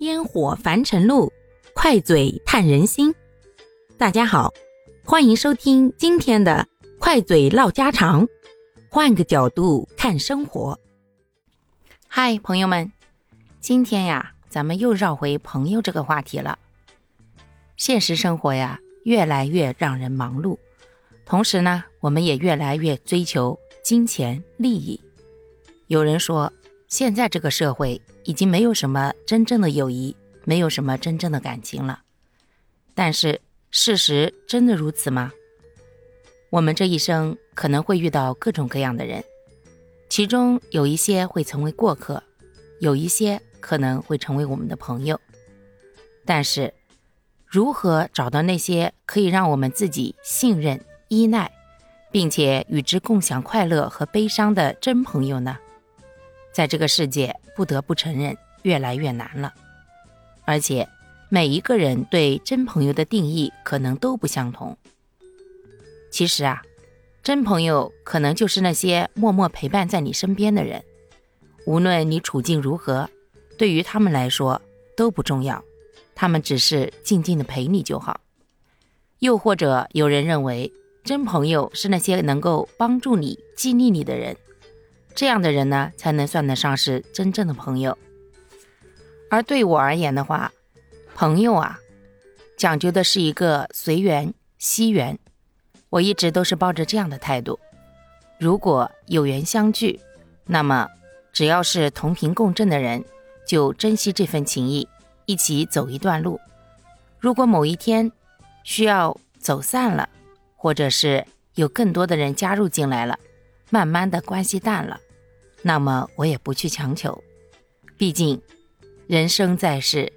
烟火凡尘路，快嘴探人心。大家好，欢迎收听今天的快嘴唠家常，换个角度看生活。嗨，朋友们，今天呀，咱们又绕回朋友这个话题了。现实生活呀，越来越让人忙碌，同时呢，我们也越来越追求金钱利益。有人说，现在这个社会。已经没有什么真正的友谊，没有什么真正的感情了。但是事实真的如此吗？我们这一生可能会遇到各种各样的人，其中有一些会成为过客，有一些可能会成为我们的朋友。但是，如何找到那些可以让我们自己信任、依赖，并且与之共享快乐和悲伤的真朋友呢？在这个世界，不得不承认，越来越难了。而且，每一个人对真朋友的定义可能都不相同。其实啊，真朋友可能就是那些默默陪伴在你身边的人，无论你处境如何，对于他们来说都不重要，他们只是静静的陪你就好。又或者，有人认为，真朋友是那些能够帮助你、激励你的人。这样的人呢，才能算得上是真正的朋友。而对我而言的话，朋友啊，讲究的是一个随缘惜缘。我一直都是抱着这样的态度：如果有缘相聚，那么只要是同频共振的人，就珍惜这份情谊，一起走一段路。如果某一天需要走散了，或者是有更多的人加入进来了，慢慢的关系淡了。那么我也不去强求，毕竟人生在世，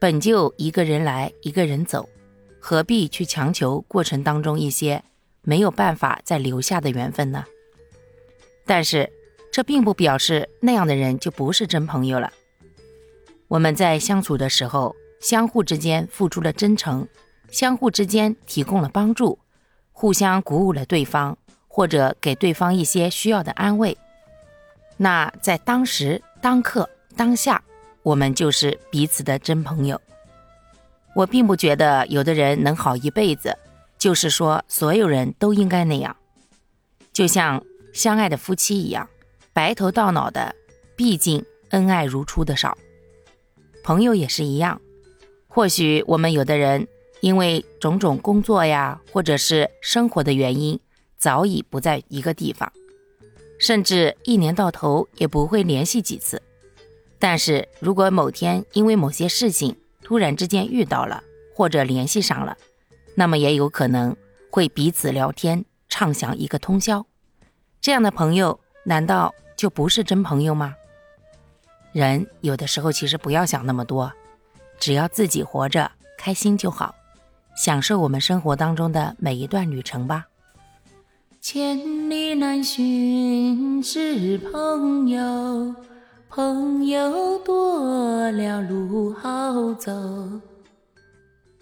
本就一个人来一个人走，何必去强求过程当中一些没有办法再留下的缘分呢？但是这并不表示那样的人就不是真朋友了。我们在相处的时候，相互之间付出了真诚，相互之间提供了帮助，互相鼓舞了对方，或者给对方一些需要的安慰。那在当时、当刻、当下，我们就是彼此的真朋友。我并不觉得有的人能好一辈子，就是说所有人都应该那样。就像相爱的夫妻一样，白头到老的，毕竟恩爱如初的少。朋友也是一样，或许我们有的人因为种种工作呀，或者是生活的原因，早已不在一个地方。甚至一年到头也不会联系几次，但是如果某天因为某些事情突然之间遇到了或者联系上了，那么也有可能会彼此聊天畅想一个通宵。这样的朋友难道就不是真朋友吗？人有的时候其实不要想那么多，只要自己活着开心就好，享受我们生活当中的每一段旅程吧。千里难寻是朋友，朋友多了路好走。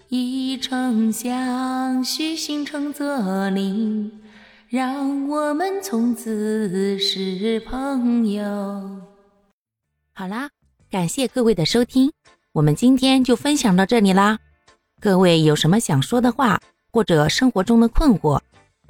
一程相许，心诚则灵，让我们从此是朋友。好啦，感谢各位的收听，我们今天就分享到这里啦。各位有什么想说的话，或者生活中的困惑？